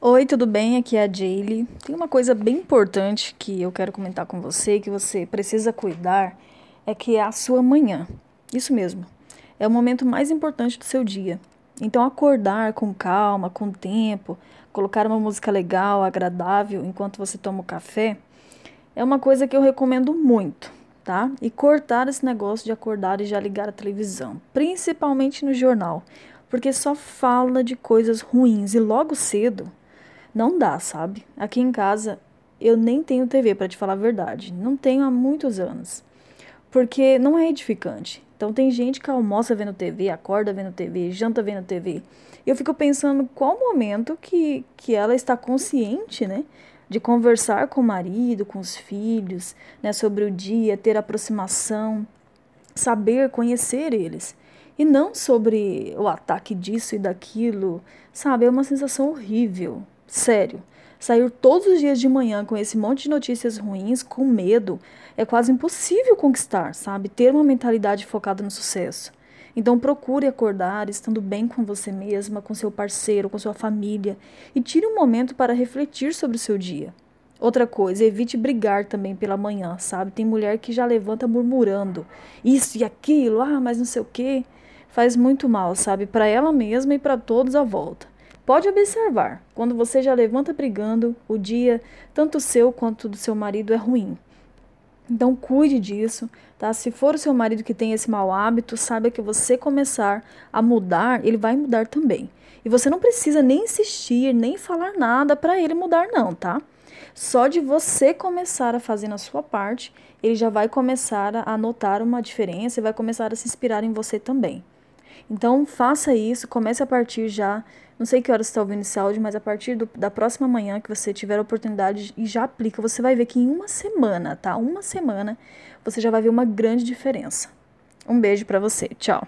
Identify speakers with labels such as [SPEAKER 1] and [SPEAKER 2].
[SPEAKER 1] Oi, tudo bem? Aqui é a Jaylee. Tem uma coisa bem importante que eu quero comentar com você, que você precisa cuidar, é que é a sua manhã. Isso mesmo. É o momento mais importante do seu dia. Então acordar com calma, com tempo, colocar uma música legal, agradável enquanto você toma o café, é uma coisa que eu recomendo muito, tá? E cortar esse negócio de acordar e já ligar a televisão, principalmente no jornal, porque só fala de coisas ruins e logo cedo não dá, sabe? Aqui em casa eu nem tenho TV para te falar a verdade, não tenho há muitos anos. Porque não é edificante. Então tem gente que almoça vendo TV, acorda vendo TV, janta vendo TV. Eu fico pensando qual momento que, que ela está consciente, né? De conversar com o marido, com os filhos, né? Sobre o dia, ter aproximação, saber, conhecer eles. E não sobre o ataque disso e daquilo, sabe? É uma sensação horrível. Sério, sair todos os dias de manhã com esse monte de notícias ruins, com medo, é quase impossível conquistar, sabe? Ter uma mentalidade focada no sucesso. Então procure acordar estando bem com você mesma, com seu parceiro, com sua família e tire um momento para refletir sobre o seu dia. Outra coisa, evite brigar também pela manhã, sabe? Tem mulher que já levanta murmurando isso e aquilo, ah, mas não sei o quê. Faz muito mal, sabe? Para ela mesma e para todos à volta. Pode observar, quando você já levanta brigando, o dia, tanto seu quanto do seu marido, é ruim. Então cuide disso, tá? Se for o seu marido que tem esse mau hábito, saiba que você começar a mudar, ele vai mudar também. E você não precisa nem insistir, nem falar nada para ele mudar não, tá? Só de você começar a fazer na sua parte, ele já vai começar a notar uma diferença e vai começar a se inspirar em você também. Então faça isso, comece a partir já. Não sei que horas você está ouvindo esse áudio, mas a partir do, da próxima manhã que você tiver a oportunidade e já aplica, você vai ver que em uma semana, tá? Uma semana, você já vai ver uma grande diferença. Um beijo para você. Tchau.